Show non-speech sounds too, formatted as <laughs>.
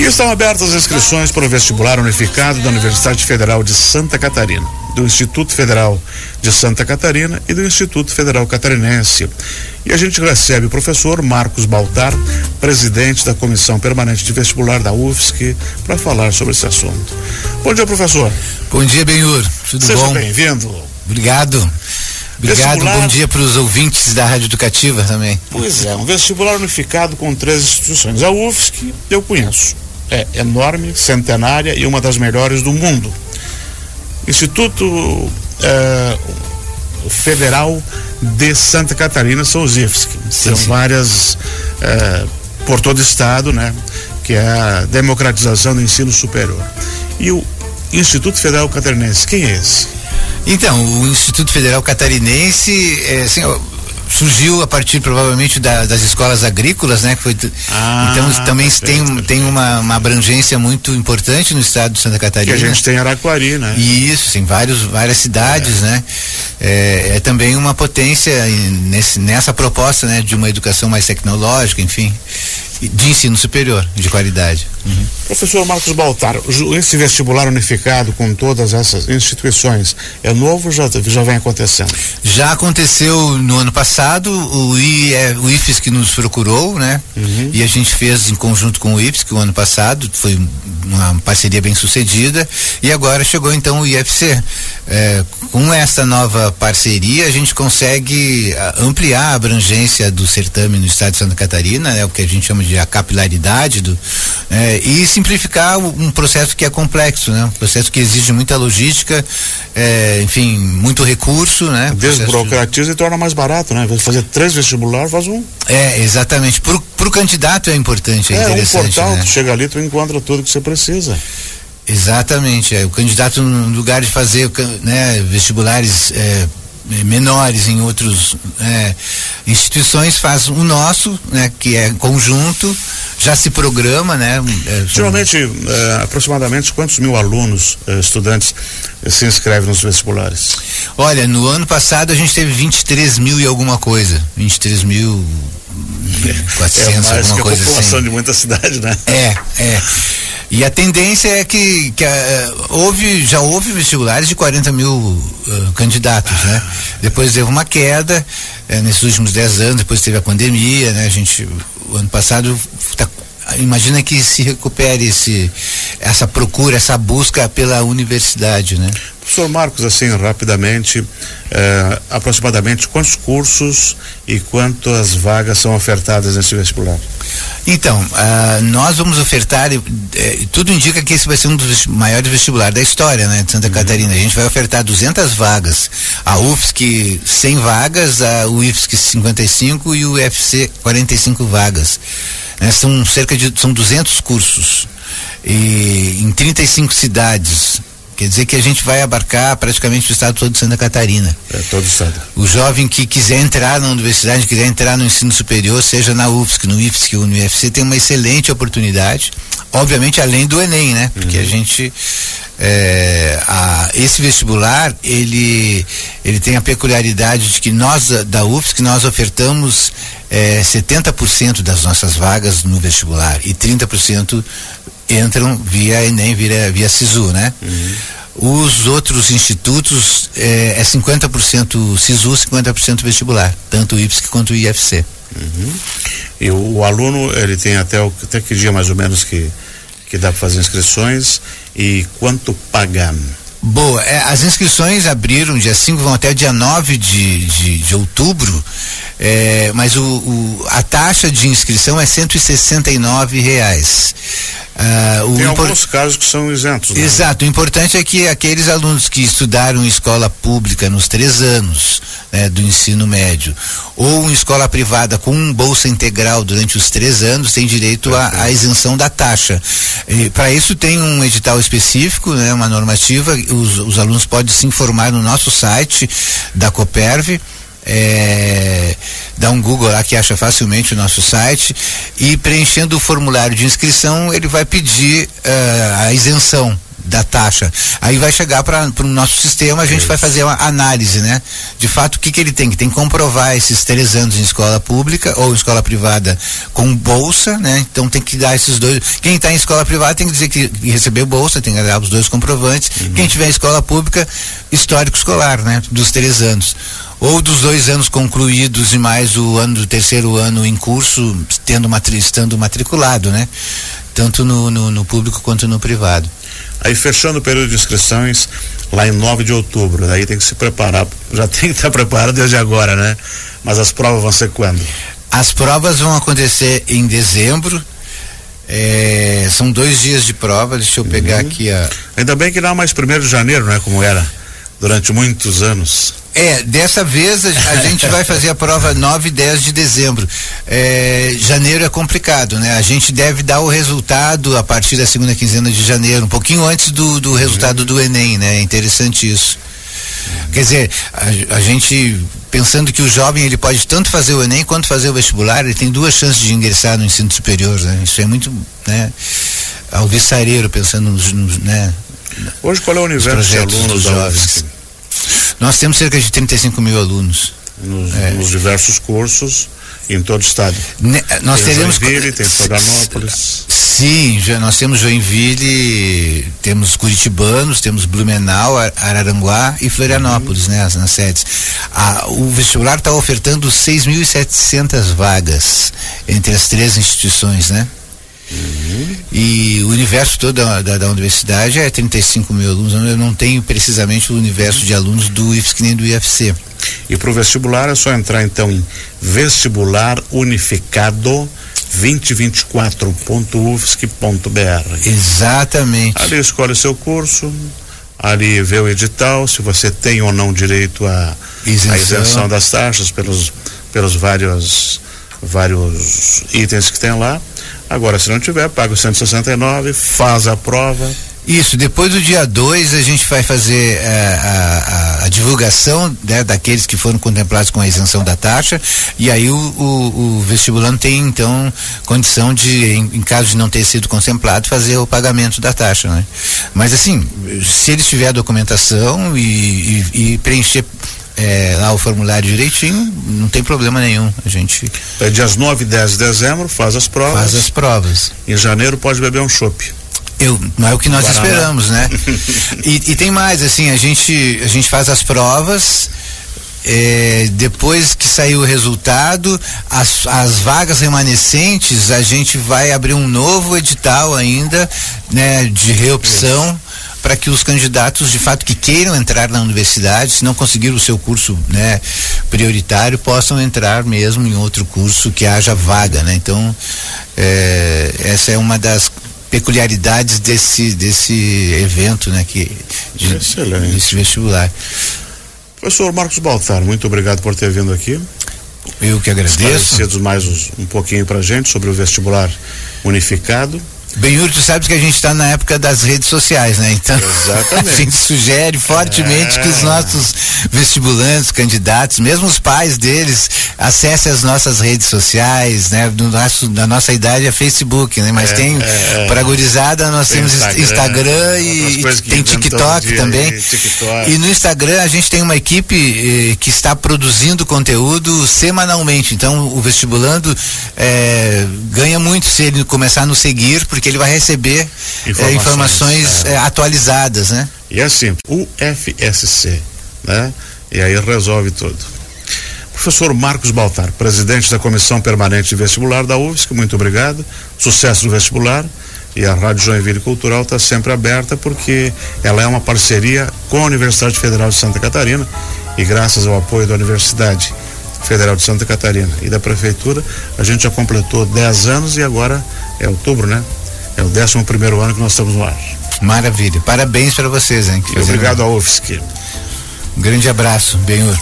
E estão abertas as inscrições para o vestibular unificado da Universidade Federal de Santa Catarina, do Instituto Federal de Santa Catarina e do Instituto Federal Catarinense. E a gente recebe o professor Marcos Baltar, presidente da Comissão Permanente de Vestibular da UFSC, para falar sobre esse assunto. Bom dia, professor. Bom dia, Benhur. Tudo Seja bom? Seja bem-vindo. Obrigado. Obrigado, vestibular... bom dia para os ouvintes da Rádio Educativa também. Pois é, um vestibular unificado com três instituições. A UFSC eu conheço. É enorme, centenária e uma das melhores do mundo. Instituto é, Federal de Santa Catarina são IFSC. São várias é, por todo o estado, né? Que é a democratização do ensino superior. E o Instituto Federal Catarinense, quem é esse? Então, o Instituto Federal Catarinense é, assim, surgiu a partir provavelmente da, das escolas agrícolas, né? Foi, ah, então também perfeito, tem, tem uma, uma, abrangência muito importante no estado de Santa Catarina. Que a gente tem Araquari, né? Isso, tem vários, várias cidades, é. né? É, é, também uma potência nesse, nessa proposta, né? De uma educação mais tecnológica, enfim de ensino superior de qualidade. Uhum. Professor Marcos Baltar, esse vestibular unificado com todas essas instituições é novo ou já, já vem acontecendo? Já aconteceu no ano passado, o, I, é, o IFES que nos procurou, né? Uhum. E a gente fez em conjunto com o IFES, que o ano passado foi uma parceria bem sucedida, e agora chegou então o IFC. É, com essa nova parceria, a gente consegue ah, ampliar a abrangência do certame no estado de Santa Catarina, né? O que a gente chama de a capilaridade do, é, e simplificar um processo que é complexo, né? Um processo que exige muita logística, é, enfim, muito recurso, né? Desburocratiza de... e torna mais barato, né? Fazer três vestibulares, faz um. É, exatamente. Para o candidato é importante, é, é interessante. Um portal, né? tu chega ali, tu encontra tudo que você precisa. Exatamente. É, o candidato, no lugar de fazer né, vestibulares é, menores em outras é, instituições faz o nosso, né, que é conjunto, já se programa, né? É, Geralmente, é, aproximadamente quantos mil alunos, é, estudantes se inscrevem nos vestibulares? Olha, no ano passado a gente teve 23 mil e alguma coisa, 23 mil 400, é mais alguma que a coisa população assim. de muita cidade, né? É, é. E a tendência é que, que uh, houve, já houve vestibulares de 40 mil uh, candidatos, né? Depois teve uma queda uh, nesses últimos 10 anos, depois teve a pandemia, né? A gente, o ano passado, imagina que se recupere esse, essa procura, essa busca pela universidade, né? Professor Marcos, assim, rapidamente, eh, aproximadamente quantos cursos e quantas vagas são ofertadas nesse vestibular? Então, uh, nós vamos ofertar, uh, tudo indica que esse vai ser um dos maiores vestibulares da história, né, de Santa uhum. Catarina. A gente vai ofertar 200 vagas, a UFSC 100 vagas, a UFSC 55 e o UFC 45 vagas. Né, são cerca de são 200 cursos e em 35 cidades Quer dizer que a gente vai abarcar praticamente o estado todo de Santa Catarina. É, todo o estado. O jovem que quiser entrar na universidade, quiser entrar no ensino superior, seja na UFSC, no IFSC ou no UFC, tem uma excelente oportunidade. Obviamente, além do Enem, né? Porque uhum. a gente. É, a, esse vestibular, ele, ele tem a peculiaridade de que nós, da UFSC, nós ofertamos é, 70% das nossas vagas no vestibular e 30% entram via Enem, via, via SISU, né? Uhum. Os outros institutos é, é 50% SISU, 50% vestibular, tanto o IPSC quanto o IFC. Uhum. E o, o, aluno, ele tem até, o, até que dia mais ou menos que, que dá para fazer inscrições e quanto pagar? Boa, é, as inscrições abriram dia 5, vão até dia 9 de, de, de outubro, é, mas o, o, a taxa de inscrição é 169 reais. Uh, Tem alguns casos que são isentos. Né? Exato. O importante é que aqueles alunos que estudaram em escola pública nos três anos né, do ensino médio ou em escola privada com um bolsa integral durante os três anos têm direito à isenção da taxa. Para isso tem um edital específico, né, uma normativa. Os, os alunos podem se informar no nosso site da Coperv é, dá um Google lá que acha facilmente o nosso site e preenchendo o formulário de inscrição ele vai pedir uh, a isenção da taxa. Aí vai chegar para o nosso sistema, a gente vai fazer uma análise, né? De fato, o que, que ele tem? Que tem que comprovar esses três anos em escola pública ou em escola privada com bolsa, né? Então tem que dar esses dois. Quem está em escola privada tem que dizer que recebeu bolsa, tem que dar os dois comprovantes. Uhum. Quem tiver em escola pública, histórico escolar, né? Dos três anos ou dos dois anos concluídos e mais o ano do terceiro ano em curso, tendo matri estando matriculado, né? Tanto no, no, no, público quanto no privado. Aí fechando o período de inscrições lá em 9 de outubro, daí tem que se preparar, já <laughs> tem que estar preparado desde agora, né? Mas as provas vão ser quando? As provas vão acontecer em dezembro. É, são dois dias de prova, deixa eu pegar uhum. aqui a. Ainda bem que não é mais primeiro de janeiro, né? Como era durante muitos anos. É, dessa vez a, a gente vai fazer a prova <laughs> 9 e 10 de dezembro. É, janeiro é complicado, né? A gente deve dar o resultado a partir da segunda quinzena de janeiro, um pouquinho antes do, do resultado do Enem, né? É interessante isso. Quer dizer, a, a, gente pensando que o jovem ele pode tanto fazer o Enem quanto fazer o vestibular, ele tem duas chances de ingressar no ensino superior, né? Isso é muito, né? Alvissareiro pensando nos, nos né? Hoje qual é o universo de alunos jovens? Nós temos cerca de 35 mil alunos. Nos, é. nos diversos cursos em todo o estado. Ne, nós tem teremos Joinville, tem Florianópolis. Sim, já nós temos Joinville, temos Curitibanos, temos Blumenau, Araranguá e Florianópolis, uhum. né, as, nas sedes. O vestibular está ofertando 6.700 vagas entre as três instituições, né? Uhum. E o universo todo da, da, da, universidade é 35 mil alunos. Eu não tenho precisamente o universo de alunos do IFSC nem do IFC. E para o vestibular é só entrar então em vestibular unificado 2024.ufsc.br. Exatamente. Ali escolhe o seu curso, ali vê o edital, se você tem ou não direito à isenção. isenção das taxas pelos, pelos vários, vários itens que tem lá Agora, se não tiver, paga os 169, faz a prova. Isso, depois do dia 2 a gente vai fazer é, a, a, a, divulgação né, daqueles que foram contemplados com a isenção da taxa e aí o, o, o vestibulando tem então condição de, em, em, caso de não ter sido contemplado, fazer o pagamento da taxa. Né? Mas assim, se ele tiver a documentação e, e, e preencher é, lá o formulário direitinho, não tem problema nenhum. A gente. É dias 9 e 10 de dezembro, faz as provas. Faz as provas. Em janeiro pode beber um chopp. Eu, não é o que nós Guaraná. esperamos, né? <laughs> e, e, tem mais, assim, a gente, a gente faz as provas. É, depois que sair o resultado, as, as vagas remanescentes, a gente vai abrir um novo edital ainda, né, de reopção. Para que os candidatos de fato que queiram entrar na universidade, se não conseguir o seu curso né, prioritário, possam entrar mesmo em outro curso que haja vaga, né? Então, é, essa é uma das peculiaridades desse desse evento, né, que de, Excelente. desse vestibular. Professor Marcos Baltar, muito obrigado por ter vindo aqui. Eu que agradeço. mais um pouquinho para gente sobre o vestibular unificado. Benhur, tu sabes que a gente está na época das redes sociais, né? Então Exatamente. <laughs> a gente sugere fortemente é. que os é. nossos vestibulantes, candidatos, mesmo os pais deles, acessem as nossas redes sociais, né? Do nosso, da nossa idade é Facebook, né? Mas é, tem é, é. para gurizada nós tem temos Instagram, Instagram e, e tem TikTok também. E, TikTok. e no Instagram a gente tem uma equipe eh, que está produzindo conteúdo semanalmente. Então o vestibulando eh, ganha muito se ele começar a nos seguir, porque porque ele vai receber informações, é, informações é. atualizadas, né? E assim, o FSC, né? E aí resolve tudo. Professor Marcos Baltar, presidente da Comissão Permanente de Vestibular da UFSC, muito obrigado. Sucesso no vestibular. E a Rádio Joinville Cultural está sempre aberta porque ela é uma parceria com a Universidade Federal de Santa Catarina e graças ao apoio da Universidade Federal de Santa Catarina e da Prefeitura, a gente já completou 10 anos e agora é outubro, né? É o 11 primeiro ano que nós estamos no ar. Maravilha. Parabéns para vocês, hein? obrigado ao UFSC. Um grande abraço, Benhur.